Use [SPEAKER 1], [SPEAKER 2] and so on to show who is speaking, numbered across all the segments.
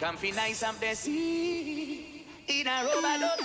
[SPEAKER 1] Come fi nice up the sea in a rubber duck.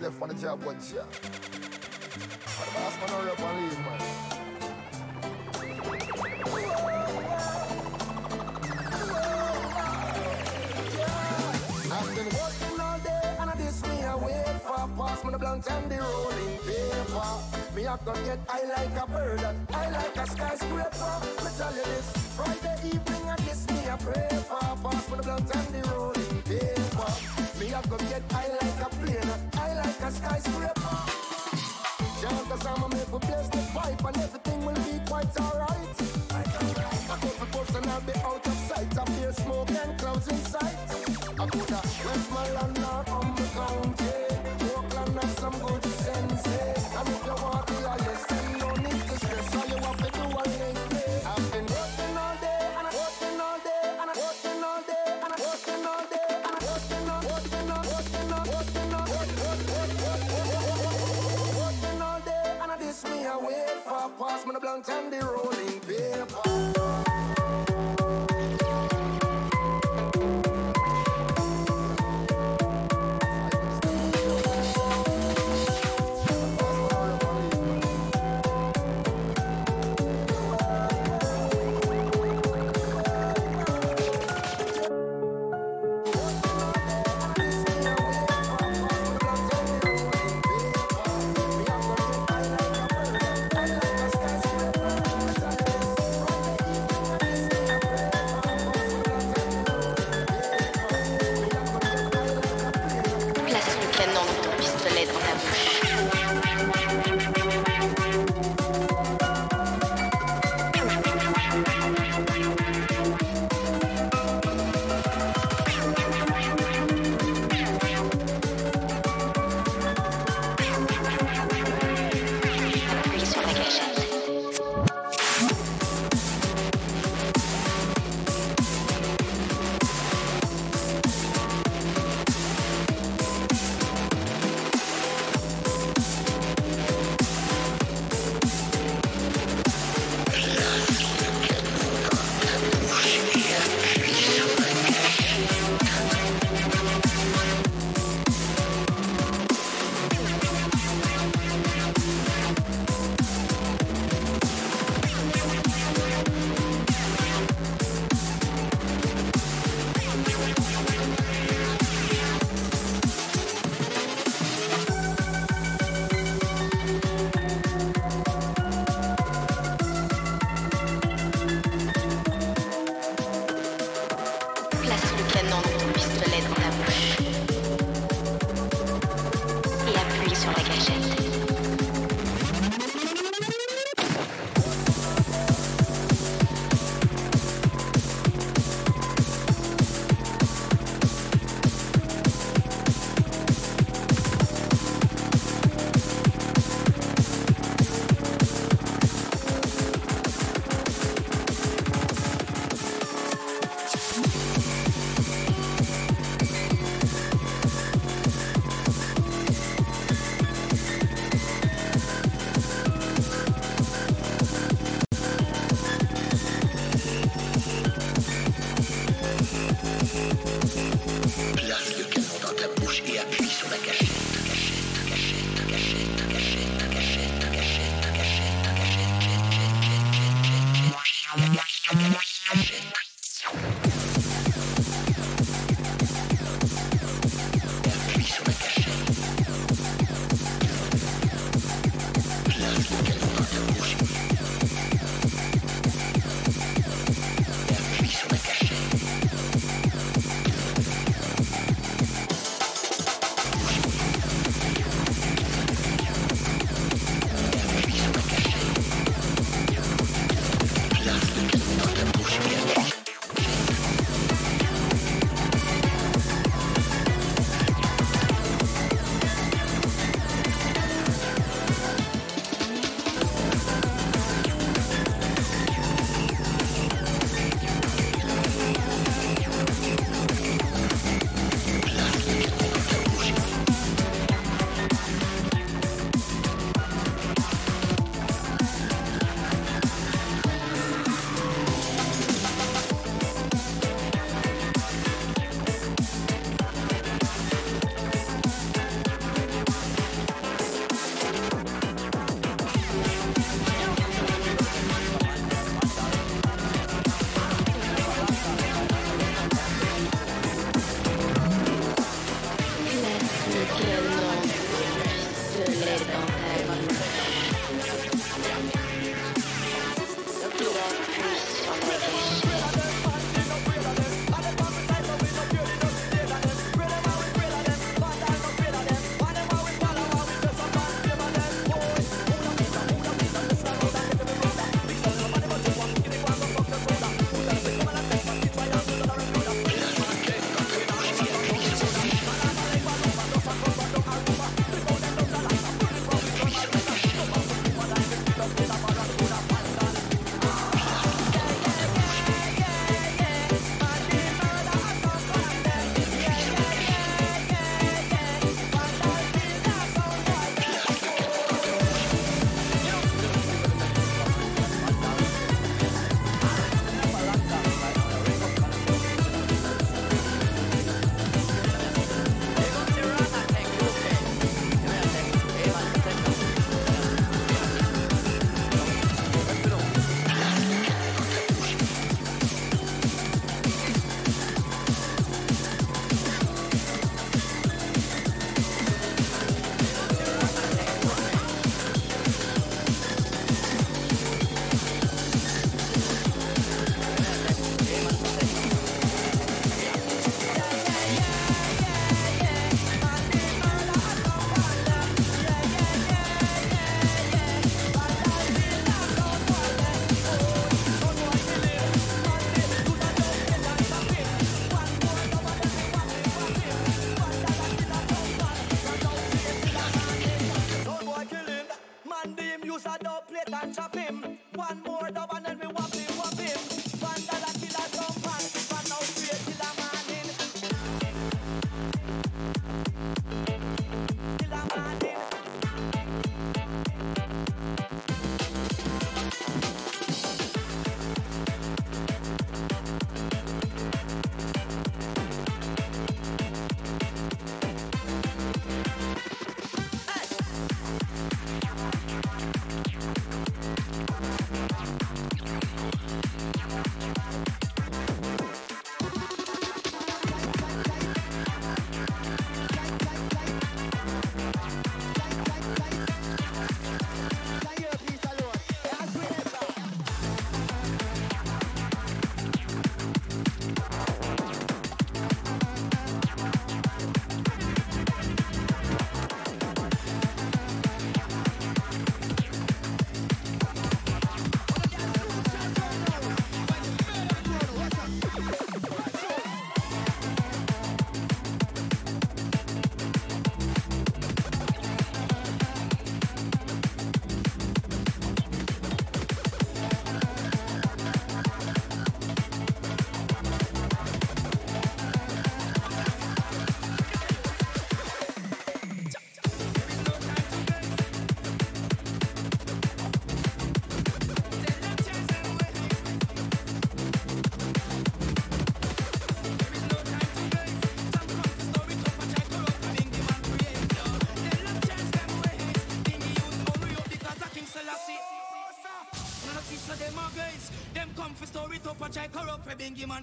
[SPEAKER 2] left on the job, what's up. I'm a blunt and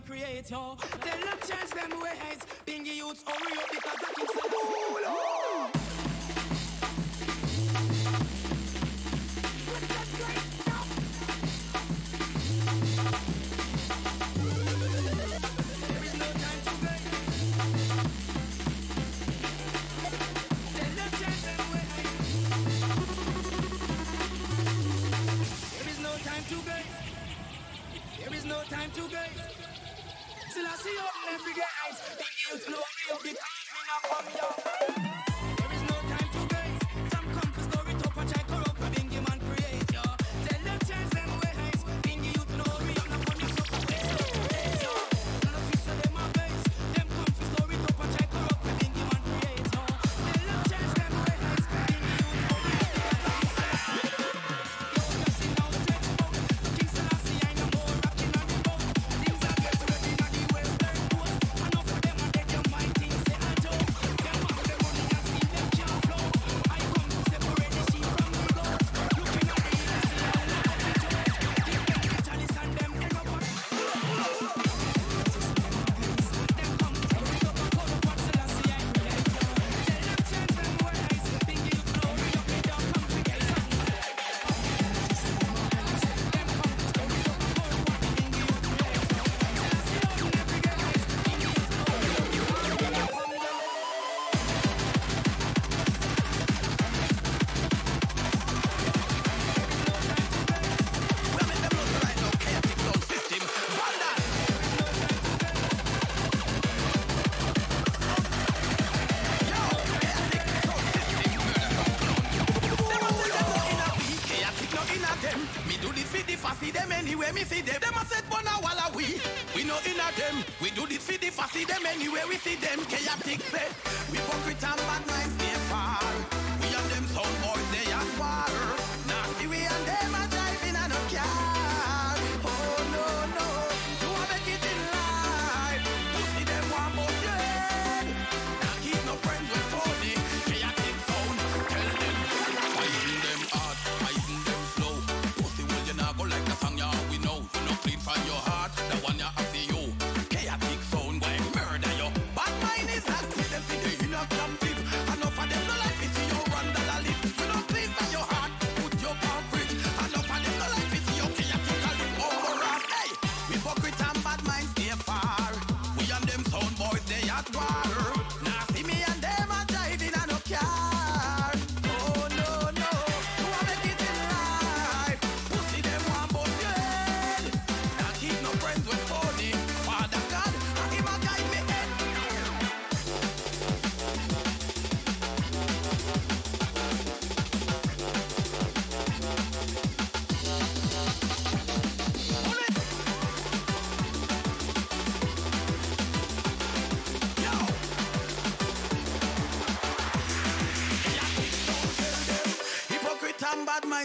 [SPEAKER 3] create yo. Tell them change them ways.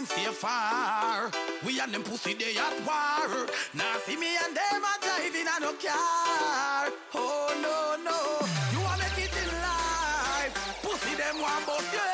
[SPEAKER 4] Stay far. We and them pussy they at war. Now see me and them a driving a no car. Oh no no, you want make it in life. Pussy them want bust your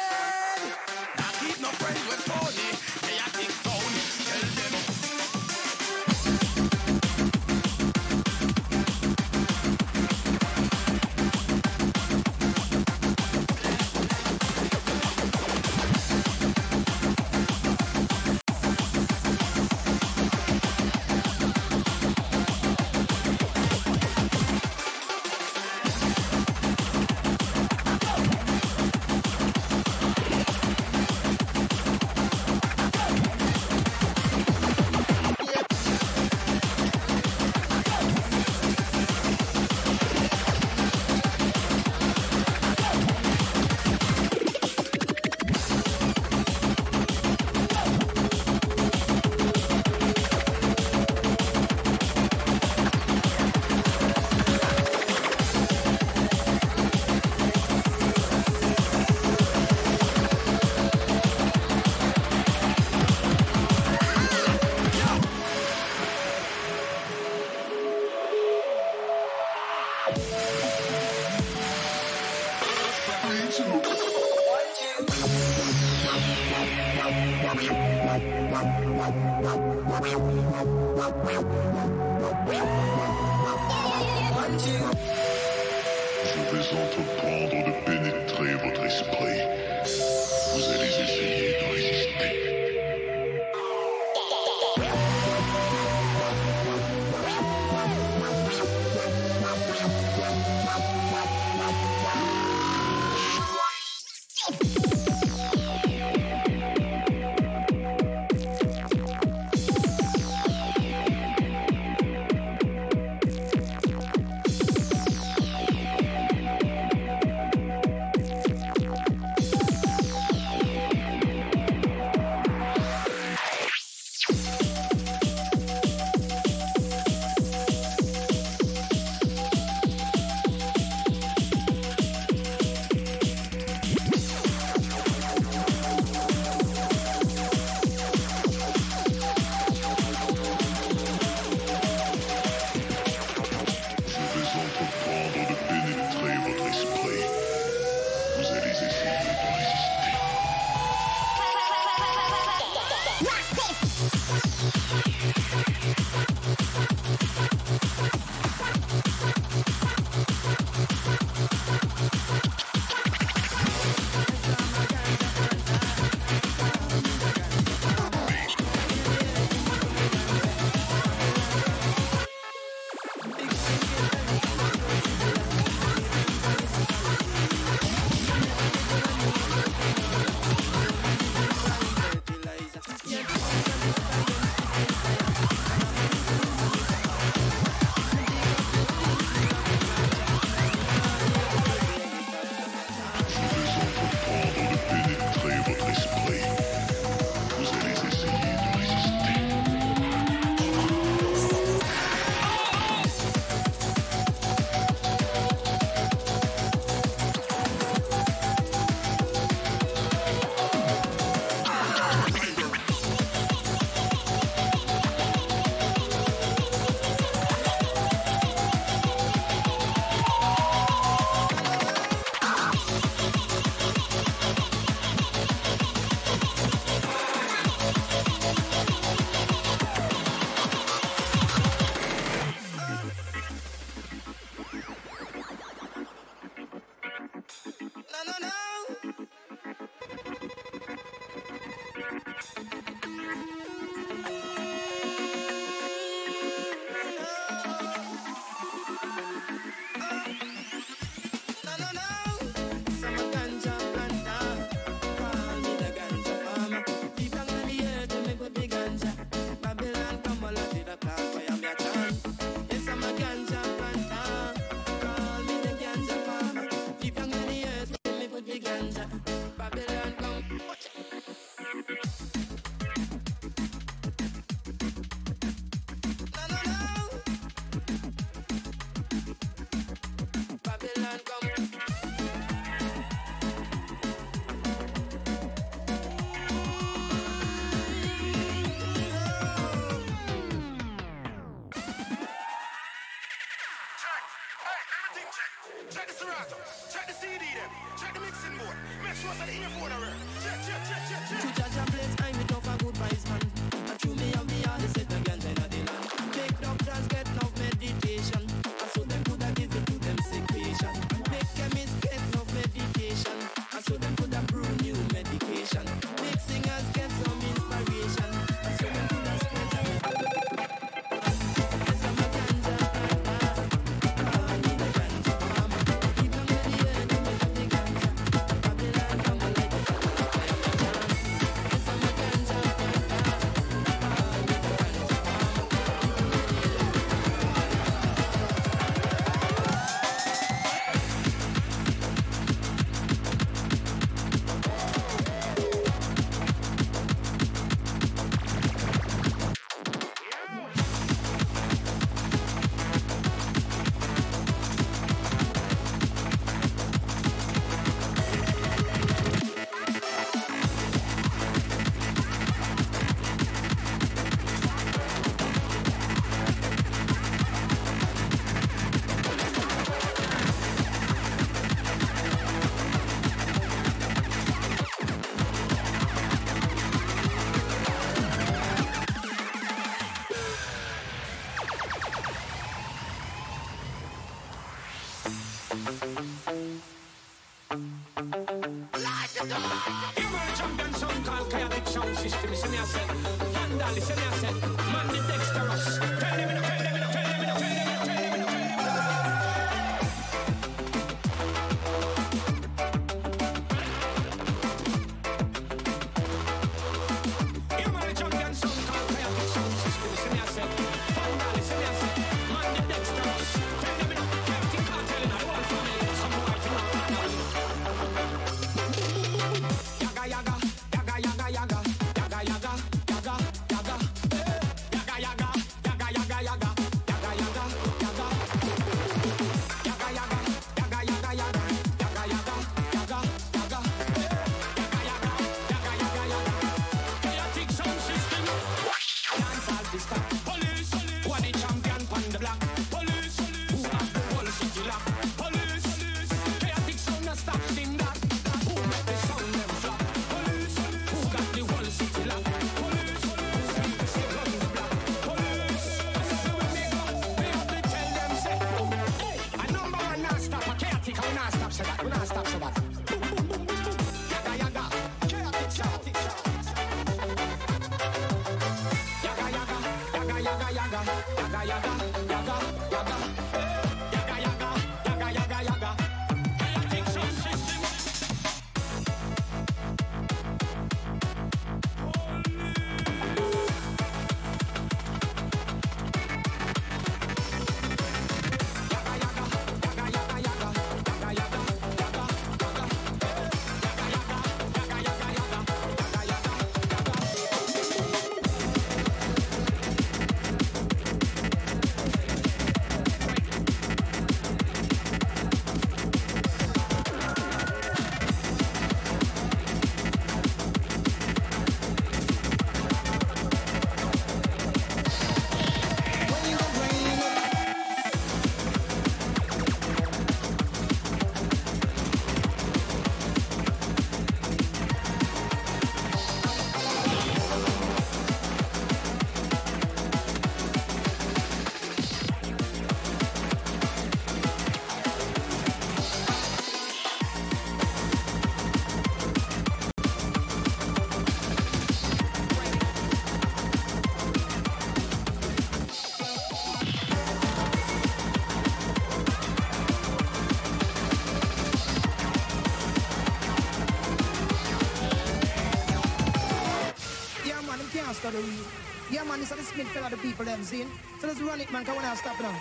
[SPEAKER 4] smith a
[SPEAKER 5] lot of people them seen. So let's run it, man, come on and stop now.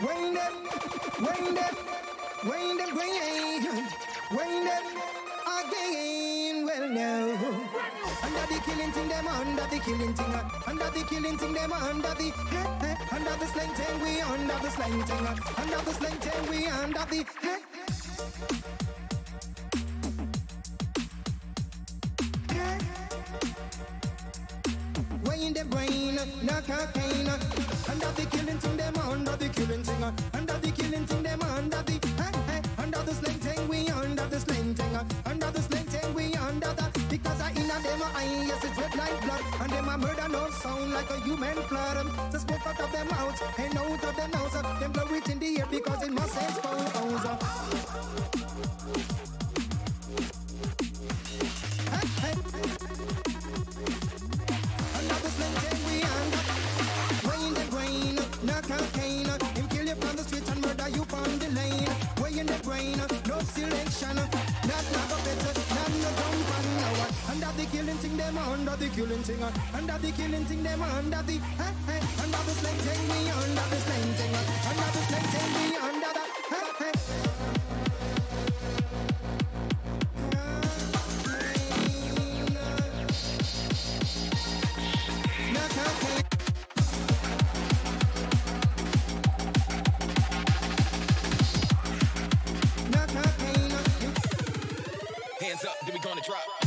[SPEAKER 5] Wind them, wind them, wind them, wind them, wind them again. Well, now. Under the killing thing, them under the killing thing. Under the killing thing, them under the. Under the slang thing, we under the slang thing. Under the slang thing, we under the. the drop.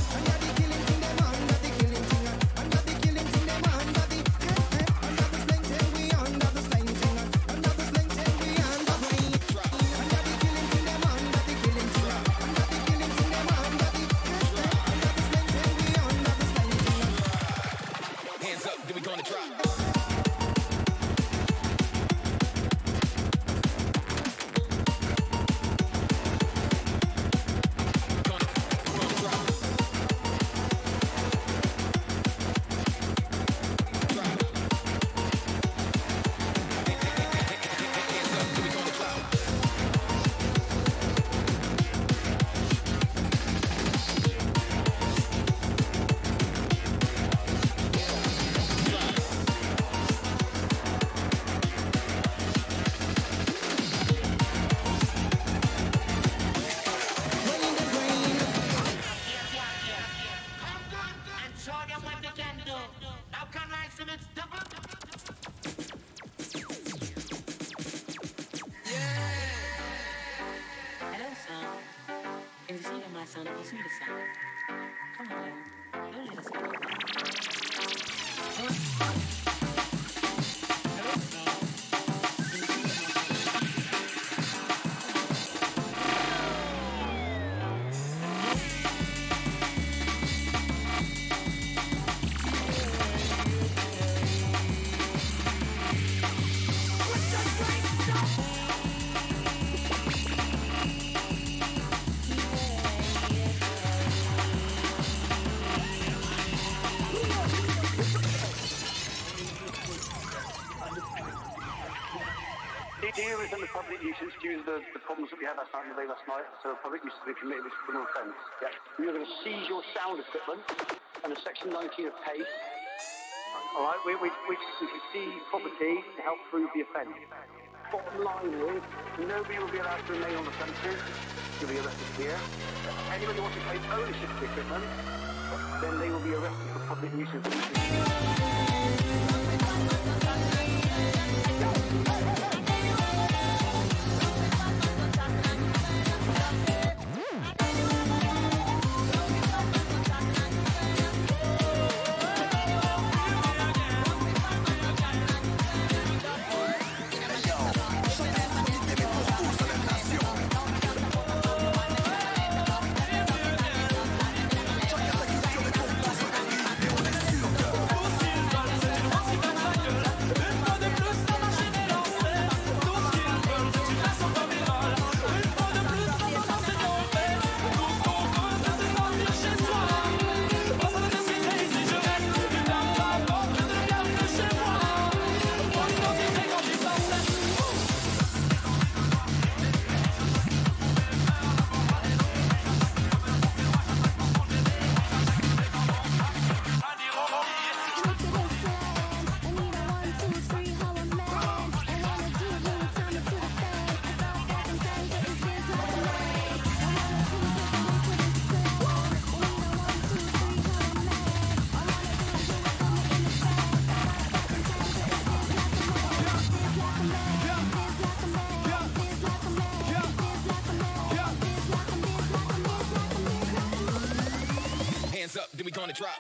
[SPEAKER 6] to public misdemeanor committed as criminal offence. Yeah. You're going to seize your sound equipment under Section 19 of PACE. All right, we, we, we seize property to help prove the offence. Bottom line is, nobody will be allowed to remain on the premises. You'll be arrested here. Anybody who wants to take ownership of the equipment, then they will be arrested for public nuisance.
[SPEAKER 5] on the drive.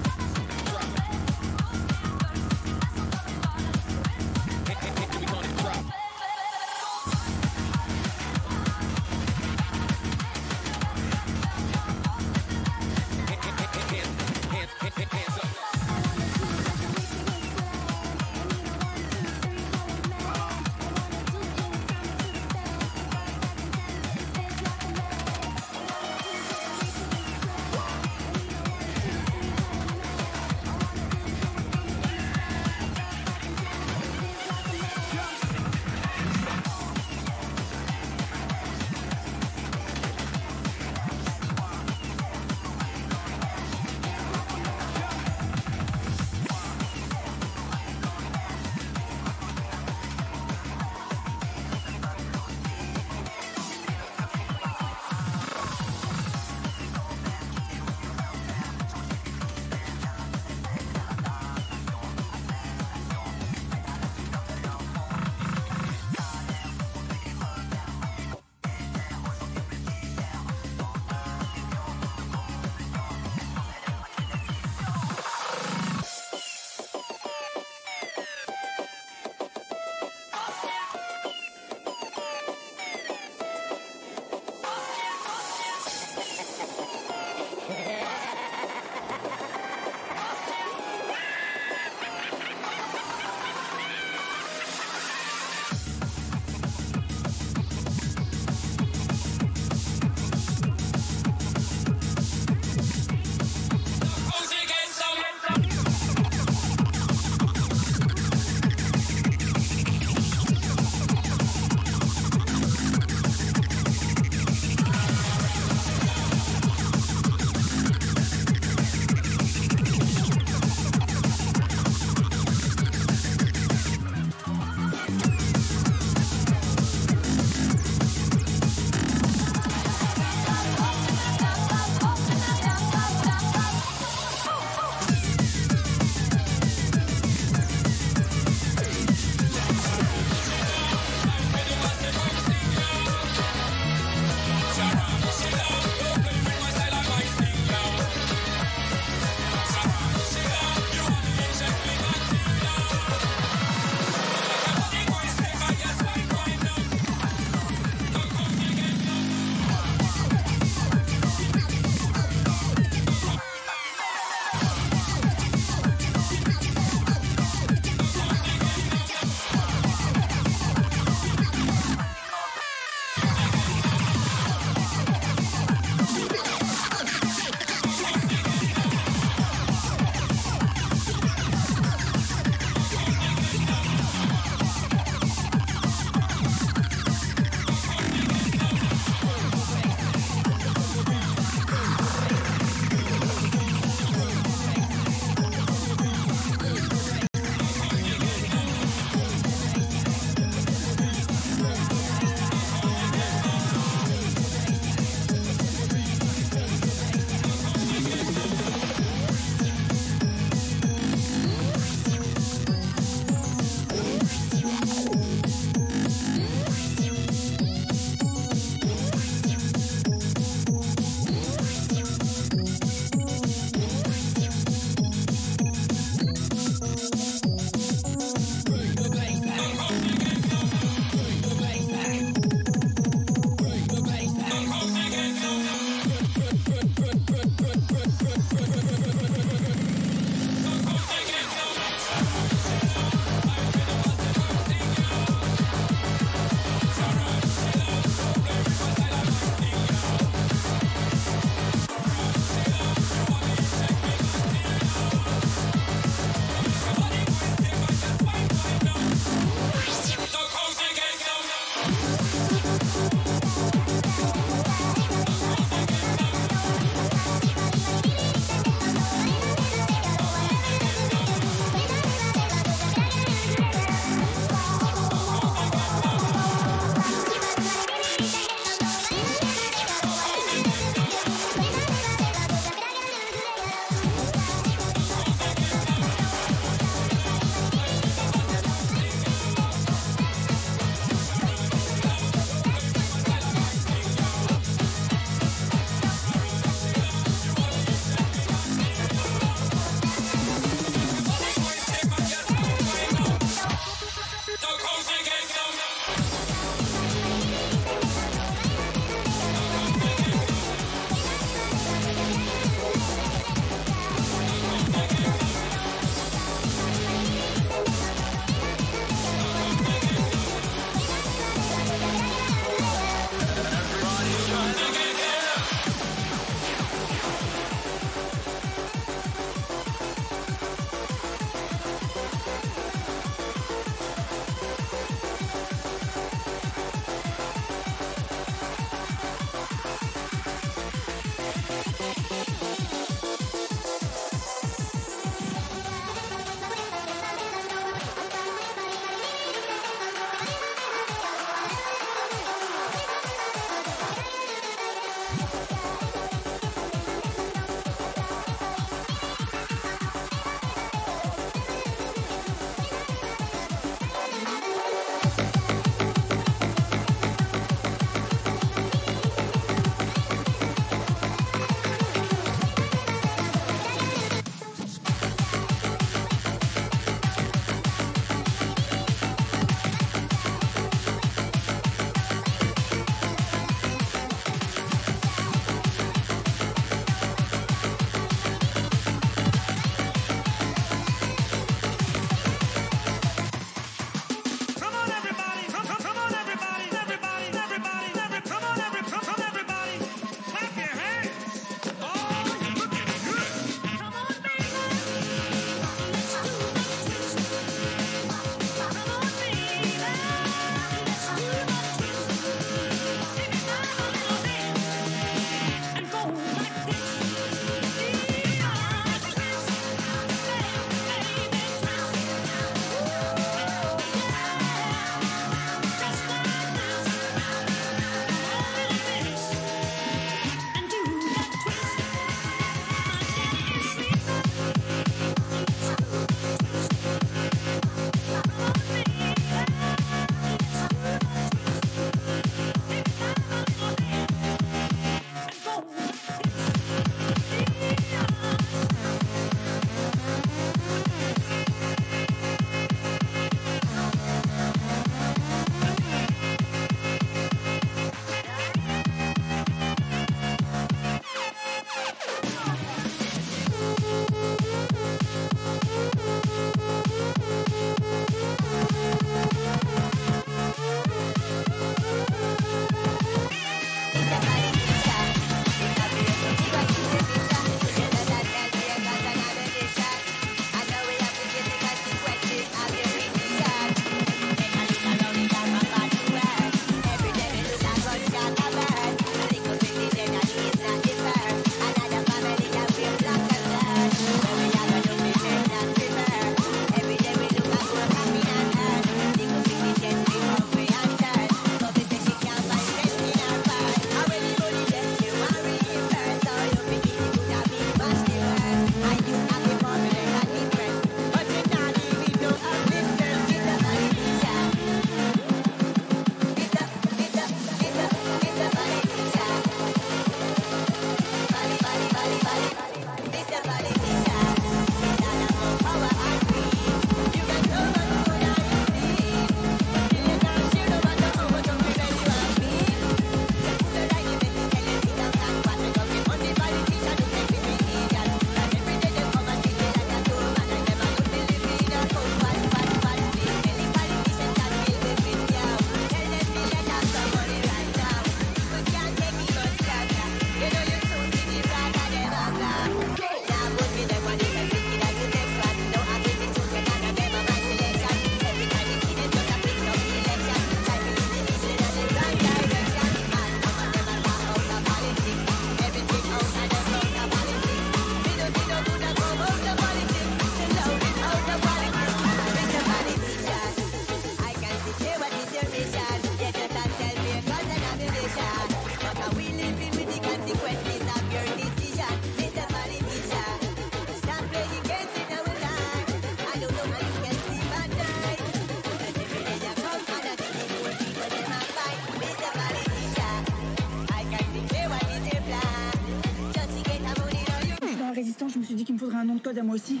[SPEAKER 7] Un nom de code à moi aussi.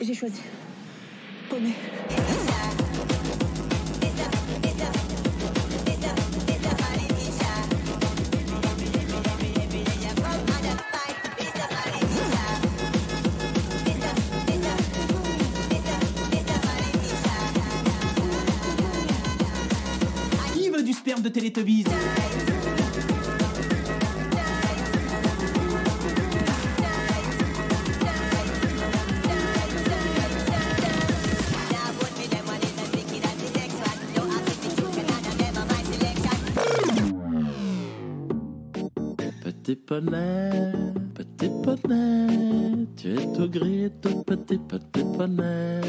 [SPEAKER 7] J'ai choisi. Poney.
[SPEAKER 8] Qui veut du sperme de Télétubbies
[SPEAKER 9] poney, petit poney, tu es tout gris tout petit, petit poney,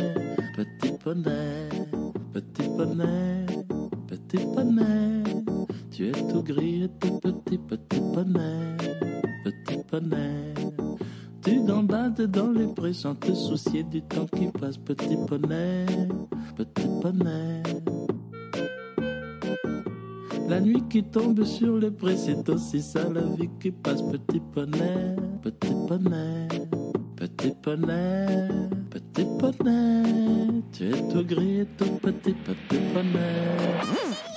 [SPEAKER 9] petit poney, petit poney, petit poney, tu es tout gris tout petit, petit poney, petit poney. Tu gambades dans les prés sans te soucier du temps qui passe, petit poney, petit tombe sur les prés, c'est aussi ça la vie qui passe. Petit poney, petit poney, petit poney, petit poney. Tu es tout gris et tout petit, petit poney.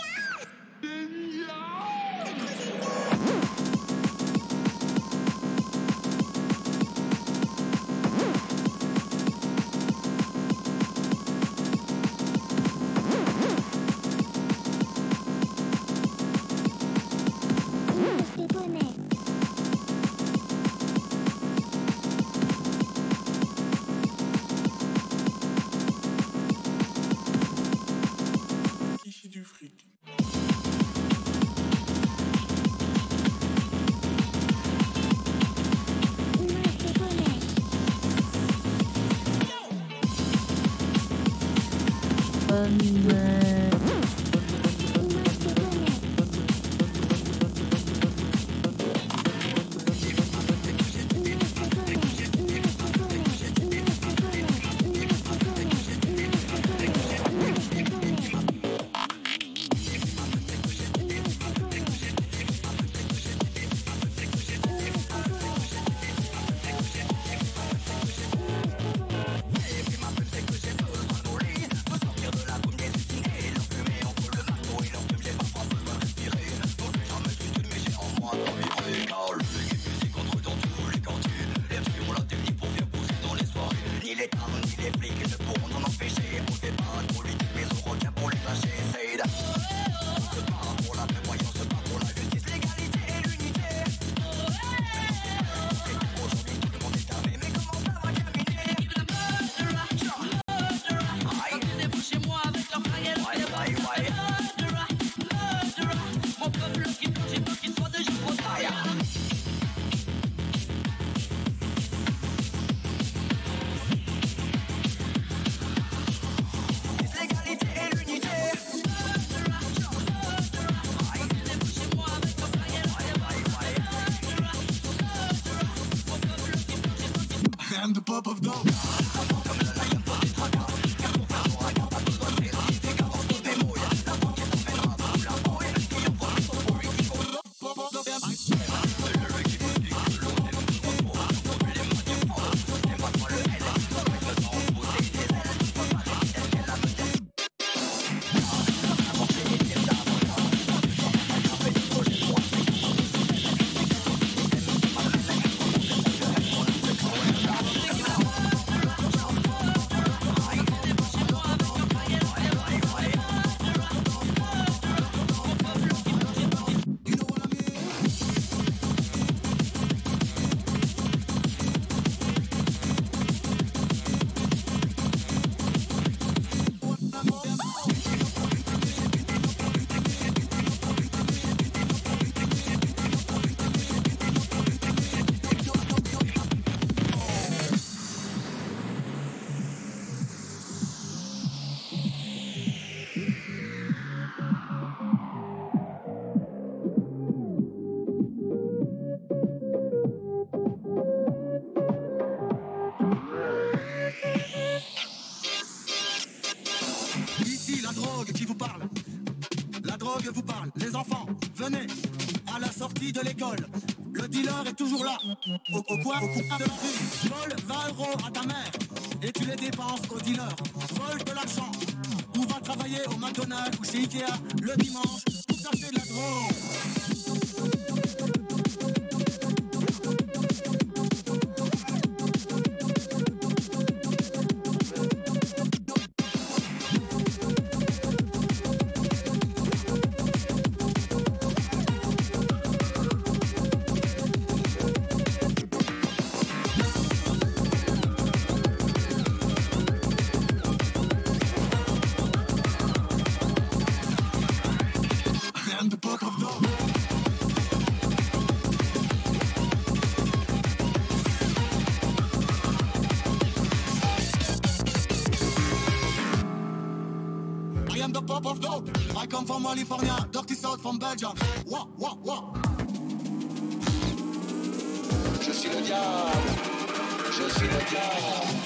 [SPEAKER 4] Ni les tarmes,
[SPEAKER 10] pop of dope. I come from California, dirty south from Belgium. Wah, wah, wah.
[SPEAKER 4] Je suis le diable. Je suis le diable.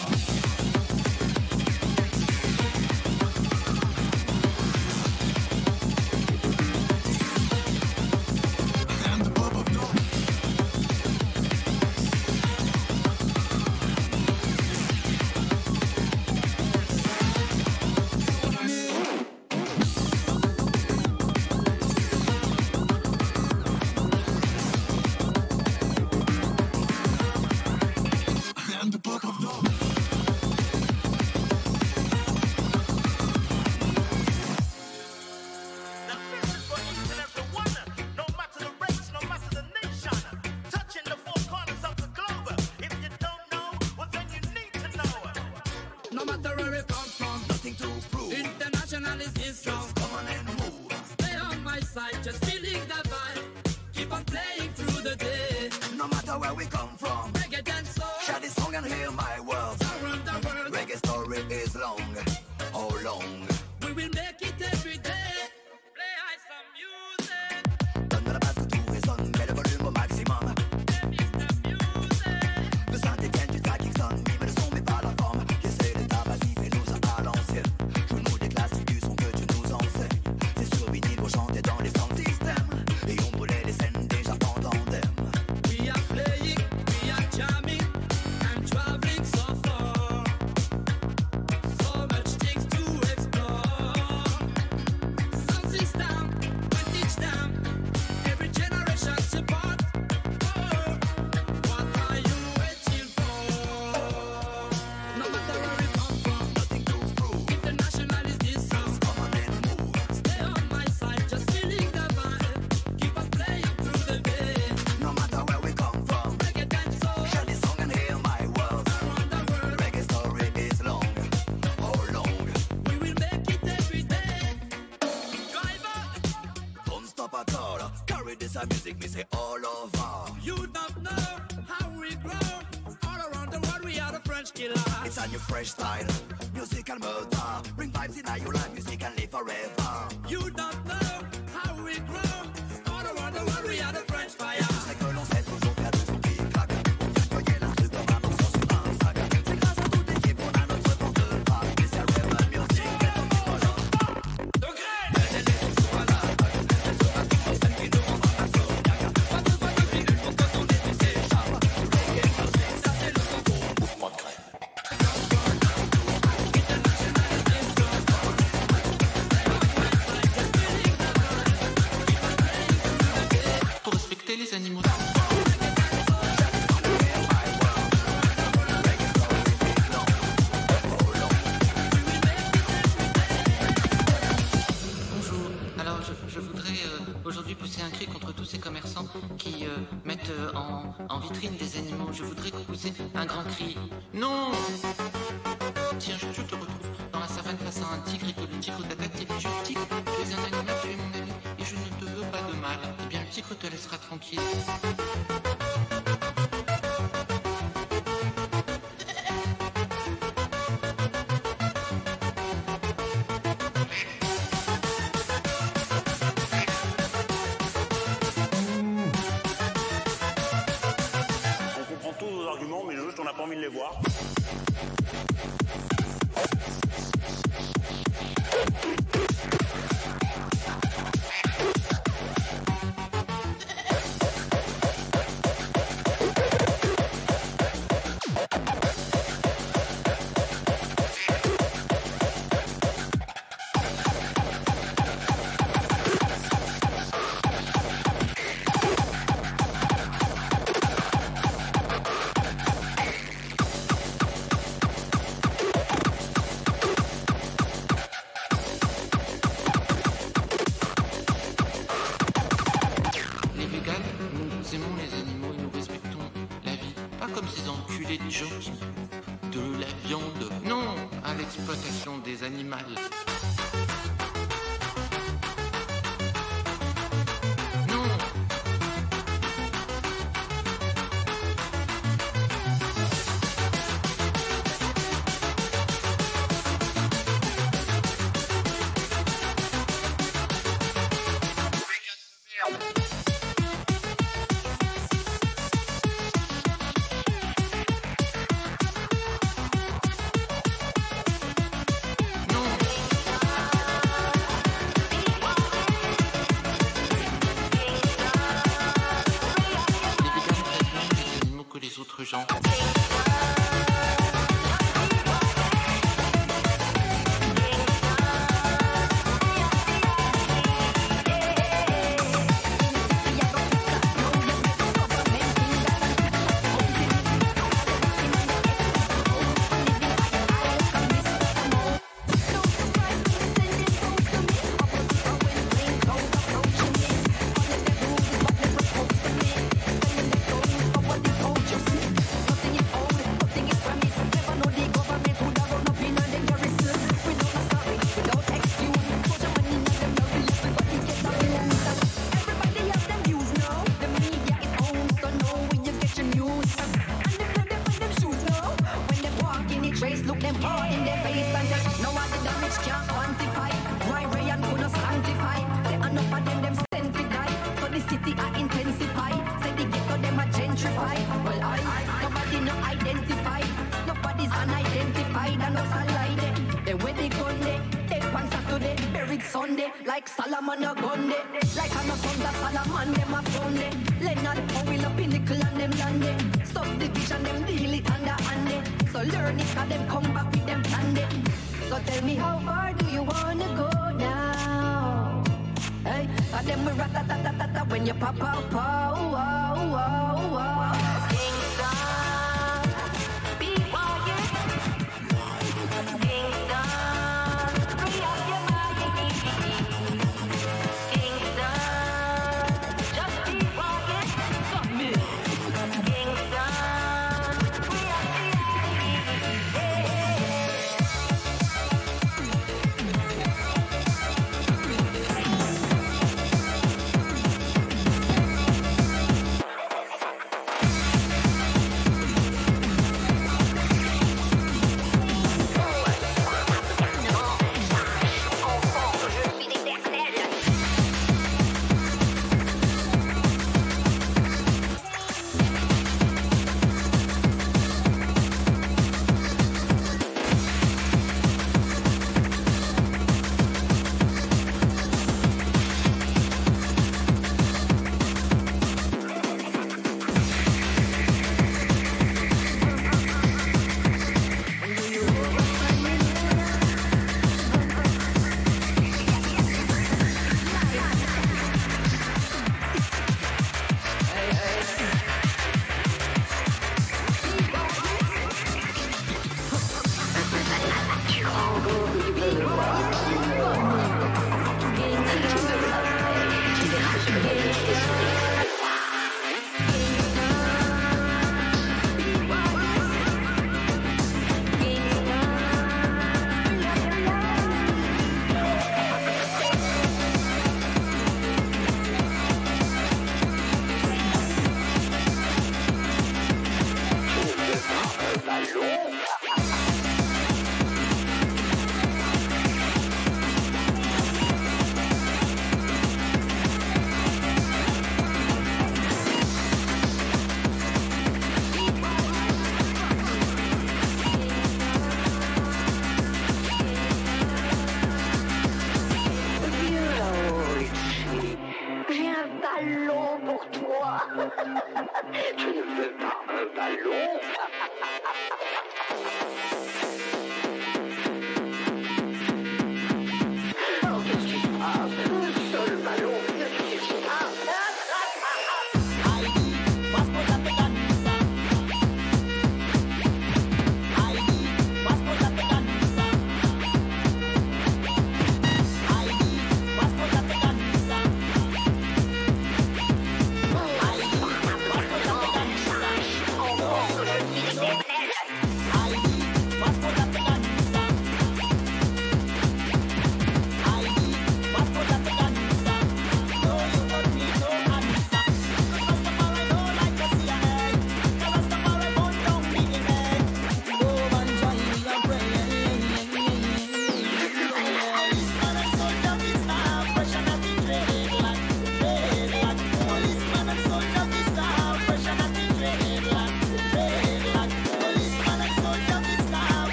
[SPEAKER 11] fresh style. Music and
[SPEAKER 12] murder, bring vibes in your life, music and live forever.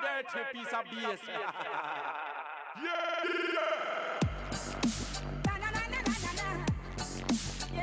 [SPEAKER 13] dirty piece of bass. yeah,
[SPEAKER 14] yeah. Yeah.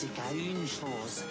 [SPEAKER 14] c'est à une chose.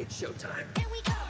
[SPEAKER 14] It's
[SPEAKER 15] showtime.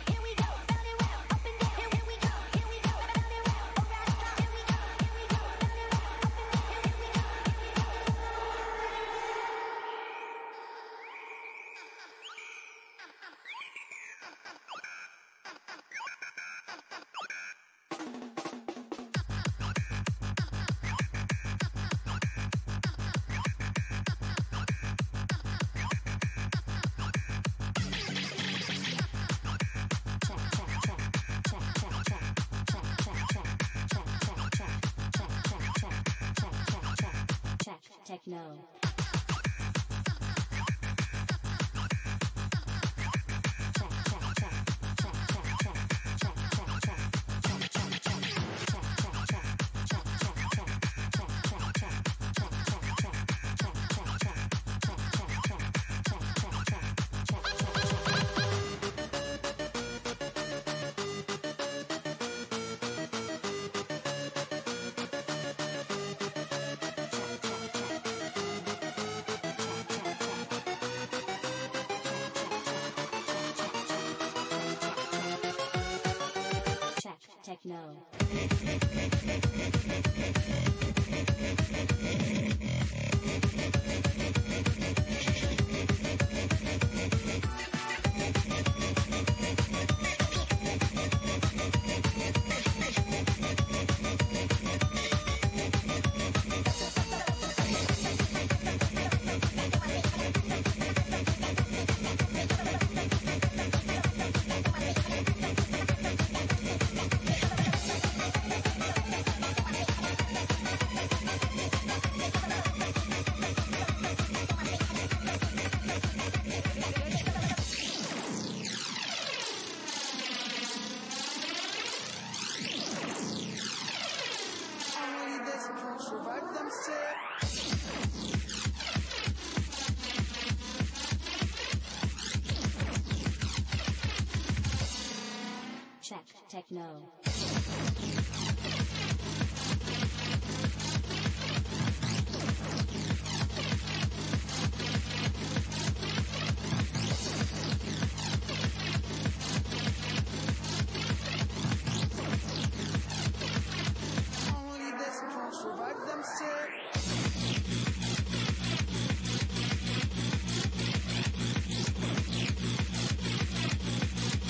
[SPEAKER 16] Check.